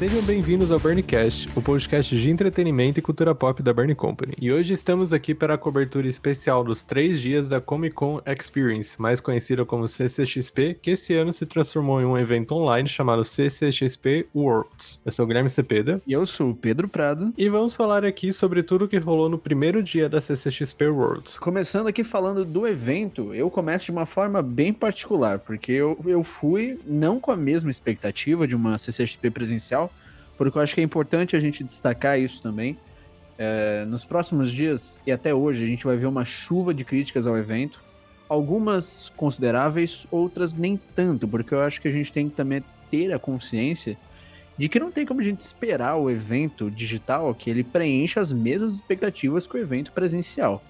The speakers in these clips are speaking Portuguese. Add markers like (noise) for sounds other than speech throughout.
Sejam bem-vindos ao Burncast, o podcast de entretenimento e cultura pop da Burn Company. E hoje estamos aqui para a cobertura especial dos três dias da Comic Con Experience, mais conhecida como CCXP, que esse ano se transformou em um evento online chamado CCXP Worlds. Eu sou o Guilherme Cepeda. E eu sou o Pedro Prado. E vamos falar aqui sobre tudo que rolou no primeiro dia da CCXP Worlds. Começando aqui falando do evento, eu começo de uma forma bem particular, porque eu, eu fui não com a mesma expectativa de uma CCXP presencial, porque eu acho que é importante a gente destacar isso também. É, nos próximos dias e até hoje, a gente vai ver uma chuva de críticas ao evento, algumas consideráveis, outras nem tanto, porque eu acho que a gente tem que também ter a consciência de que não tem como a gente esperar o evento digital que ele preencha as mesmas expectativas que o evento presencial.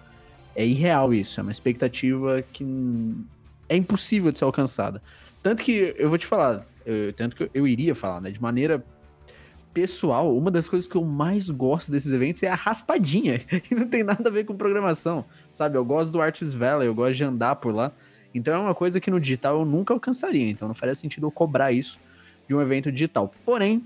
É irreal isso, é uma expectativa que é impossível de ser alcançada. Tanto que eu vou te falar, eu, tanto que eu iria falar, né, de maneira pessoal, uma das coisas que eu mais gosto desses eventos é a raspadinha, (laughs) e não tem nada a ver com programação, sabe? Eu gosto do Artist Valley, eu gosto de andar por lá. Então é uma coisa que no digital eu nunca alcançaria, então não faria sentido eu cobrar isso de um evento digital. Porém,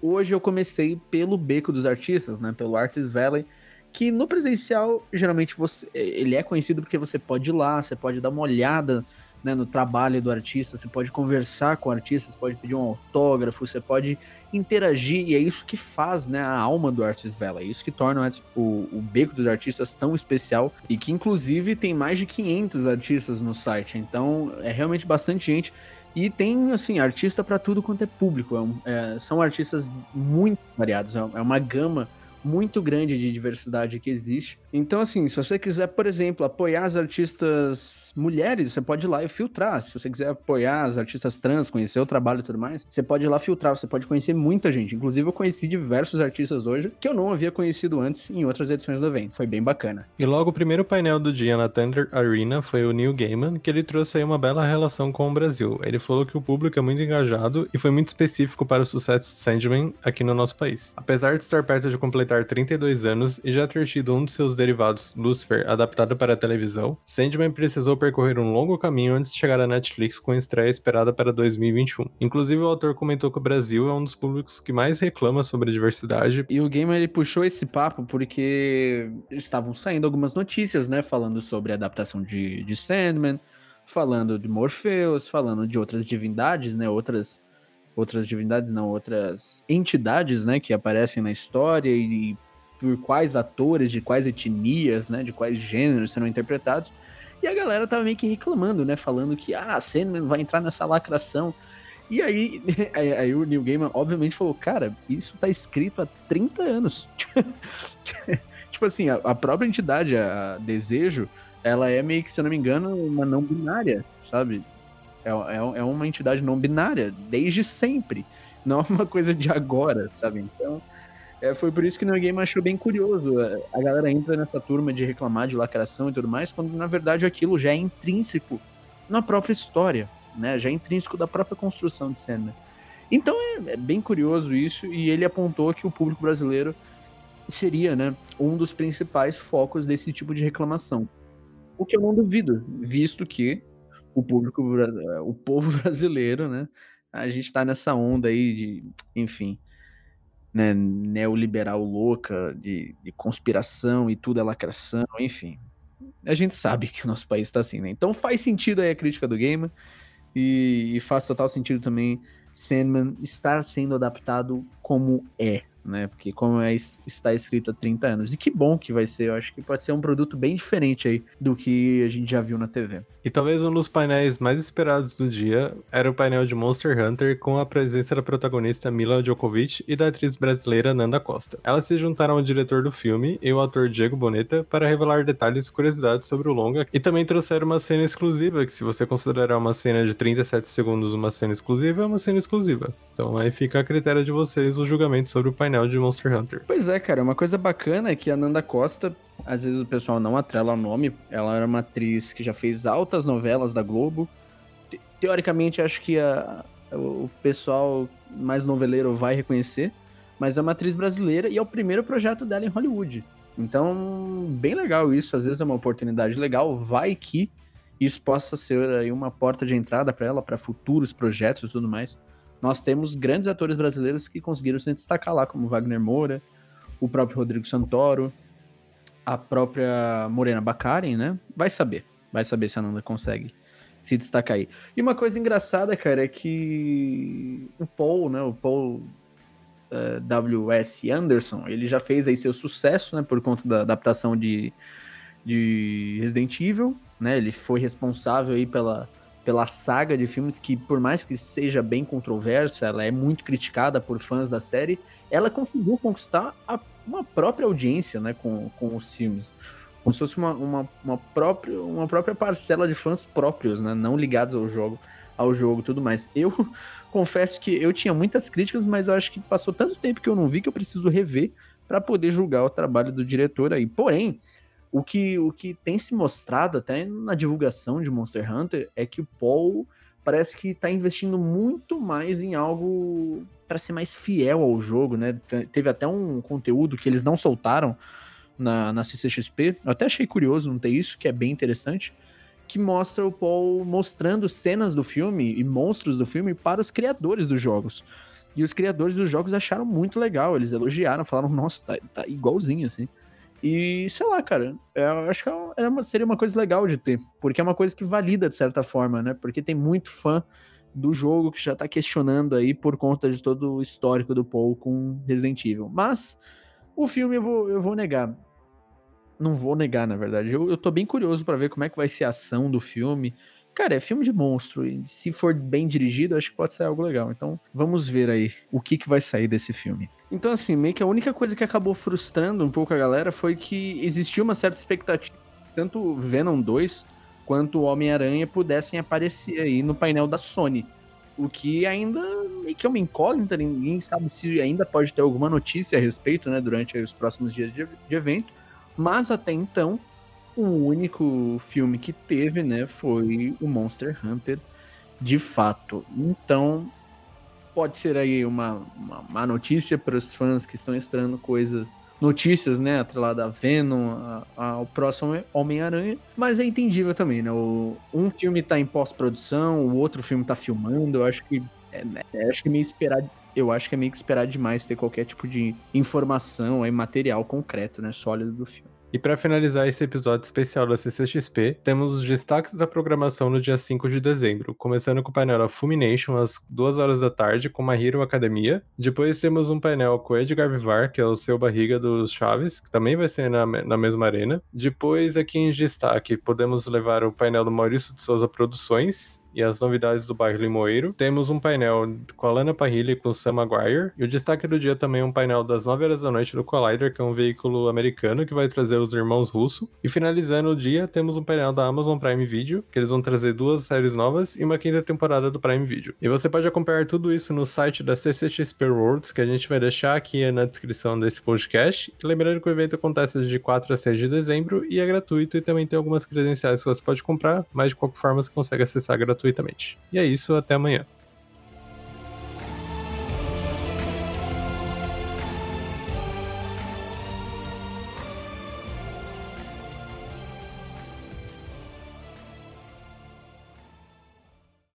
hoje eu comecei pelo Beco dos Artistas, né, pelo Artist Valley, que no presencial, geralmente você, ele é conhecido porque você pode ir lá, você pode dar uma olhada né, no trabalho do artista, você pode conversar com o artista, você pode pedir um autógrafo, você pode interagir, e é isso que faz né, a alma do Artist Valley, é isso que torna o, o Beco dos Artistas tão especial, e que inclusive tem mais de 500 artistas no site, então é realmente bastante gente, e tem, assim, artista para tudo quanto é público, é um, é, são artistas muito variados, é, é uma gama muito grande de diversidade que existe. Então, assim, se você quiser, por exemplo, apoiar as artistas mulheres, você pode ir lá e filtrar. Se você quiser apoiar as artistas trans, conhecer o trabalho e tudo mais, você pode ir lá filtrar, você pode conhecer muita gente. Inclusive, eu conheci diversos artistas hoje que eu não havia conhecido antes em outras edições do evento. Foi bem bacana. E logo o primeiro painel do dia na Thunder Arena foi o Neil Gaiman, que ele trouxe aí uma bela relação com o Brasil. Ele falou que o público é muito engajado e foi muito específico para o sucesso de Sandman aqui no nosso país. Apesar de estar perto de completar 32 anos e já ter tido um de seus derivados, Lucifer, adaptado para a televisão, Sandman precisou percorrer um longo caminho antes de chegar à Netflix com a estreia esperada para 2021. Inclusive, o autor comentou que o Brasil é um dos públicos que mais reclama sobre a diversidade. E o Gamer ele puxou esse papo porque estavam saindo algumas notícias, né, falando sobre a adaptação de, de Sandman, falando de Morpheus, falando de outras divindades, né, outras outras divindades, não, outras entidades, né, que aparecem na história e, por quais atores, de quais etnias, né, de quais gêneros serão interpretados. E a galera tava meio que reclamando, né, falando que ah, Sandman vai entrar nessa lacração. E aí, (laughs) aí, aí, o Neil Gaiman obviamente falou, cara, isso tá escrito há 30 anos. (laughs) tipo assim, a, a, própria entidade, a, a Desejo, ela é meio que, se eu não me engano, uma não binária, sabe? É, é, é uma entidade não binária, desde sempre. Não é uma coisa de agora, sabe? Então, é, foi por isso que no game achou bem curioso. É, a galera entra nessa turma de reclamar de lacração e tudo mais, quando na verdade aquilo já é intrínseco na própria história, né? Já é intrínseco da própria construção de cena. Então é, é bem curioso isso, e ele apontou que o público brasileiro seria, né, um dos principais focos desse tipo de reclamação. O que eu não duvido, visto que o público, o povo (laughs) brasileiro, né? A gente tá nessa onda aí de, enfim, né, neoliberal louca, de, de conspiração e tudo é lacração, enfim. A gente sabe que o nosso país tá assim, né? Então faz sentido aí a crítica do game e, e faz total sentido também Sandman estar sendo adaptado como é, né? Porque como é, está escrito há 30 anos. E que bom que vai ser, eu acho que pode ser um produto bem diferente aí do que a gente já viu na TV. E talvez um dos painéis mais esperados do dia era o painel de Monster Hunter com a presença da protagonista Mila Djokovic e da atriz brasileira Nanda Costa. Elas se juntaram ao diretor do filme e o ator Diego Boneta para revelar detalhes e curiosidades sobre o longa e também trouxeram uma cena exclusiva, que se você considerar uma cena de 37 segundos uma cena exclusiva, é uma cena exclusiva. Então aí fica a critério de vocês o julgamento sobre o painel painel de Monster Hunter. Pois é, cara, uma coisa bacana é que a Nanda Costa, às vezes o pessoal não atrela o nome, ela era uma atriz que já fez altas novelas da Globo. Te teoricamente, acho que a, o pessoal mais noveleiro vai reconhecer, mas é uma atriz brasileira e é o primeiro projeto dela em Hollywood. Então, bem legal isso, às vezes é uma oportunidade legal, vai que isso possa ser aí uma porta de entrada para ela, para futuros projetos e tudo mais. Nós temos grandes atores brasileiros que conseguiram se destacar lá, como Wagner Moura, o próprio Rodrigo Santoro, a própria Morena Baccarin, né? Vai saber. Vai saber se a Nanda consegue se destacar aí. E uma coisa engraçada, cara, é que o Paul, né? O Paul uh, eh, W.S. Anderson, ele já fez aí seu sucesso, né? Por conta da adaptação de, de Resident Evil, né? Ele foi responsável aí pela pela saga de filmes que, por mais que seja bem controversa, ela é muito criticada por fãs da série, ela conseguiu conquistar a, uma própria audiência né, com, com os filmes. Como se fosse uma, uma, uma, própria, uma própria parcela de fãs próprios, né, não ligados ao jogo ao jogo tudo mais. Eu (laughs) confesso que eu tinha muitas críticas, mas eu acho que passou tanto tempo que eu não vi que eu preciso rever para poder julgar o trabalho do diretor aí. Porém, o que, o que tem se mostrado até na divulgação de Monster Hunter é que o Paul parece que está investindo muito mais em algo para ser mais fiel ao jogo, né? Teve até um conteúdo que eles não soltaram na, na CCXP. Eu até achei curioso não ter isso, que é bem interessante. Que mostra o Paul mostrando cenas do filme e monstros do filme para os criadores dos jogos. E os criadores dos jogos acharam muito legal. Eles elogiaram, falaram, nossa, tá, tá igualzinho assim. E sei lá, cara, eu acho que é uma, seria uma coisa legal de ter, porque é uma coisa que valida de certa forma, né? Porque tem muito fã do jogo que já tá questionando aí por conta de todo o histórico do Paul com Resident Evil. Mas o filme eu vou, eu vou negar. Não vou negar, na verdade. Eu, eu tô bem curioso para ver como é que vai ser a ação do filme. Cara, é filme de monstro. E se for bem dirigido, acho que pode ser algo legal. Então, vamos ver aí o que, que vai sair desse filme. Então, assim, meio que a única coisa que acabou frustrando um pouco a galera foi que existia uma certa expectativa, tanto Venom 2 quanto o Homem-Aranha pudessem aparecer aí no painel da Sony. O que ainda meio que é uma incógnita, ninguém sabe se ainda pode ter alguma notícia a respeito, né, durante os próximos dias de, de evento. Mas até então, o único filme que teve, né, foi o Monster Hunter, de fato. Então, pode ser aí uma, uma má notícia para os fãs que estão esperando coisas, notícias, né, atrelada a Venom, ao próximo Homem-Aranha, mas é entendível também, né, o, um filme está em pós-produção, o outro filme está filmando, eu acho que é, é, acho que é meio esperar, eu acho que é meio que esperar demais ter qualquer tipo de informação aí, material concreto, né, sólido do filme. E para finalizar esse episódio especial da CCXP, temos os destaques da programação no dia 5 de dezembro, começando com o painel da Fumination às 2 horas da tarde com a Hero Academia. Depois temos um painel com o Edgar Vivar, que é o seu barriga dos Chaves, que também vai ser na, na mesma arena. Depois, aqui em destaque, podemos levar o painel do Maurício de Souza Produções, e as novidades do bairro Limoeiro. Temos um painel com a Lana Parrilha e com o Sam Maguire. E o destaque do dia também é um painel das 9 horas da noite do Collider, que é um veículo americano que vai trazer os irmãos Russo. E finalizando o dia, temos um painel da Amazon Prime Video, que eles vão trazer duas séries novas e uma quinta temporada do Prime Video. E você pode acompanhar tudo isso no site da CCXP Worlds, que a gente vai deixar aqui na descrição desse podcast. E lembrando que o evento acontece de 4 a 6 de dezembro e é gratuito e também tem algumas credenciais que você pode comprar, mas de qualquer forma você consegue acessar gratuitamente gratuitamente. E é isso, até amanhã.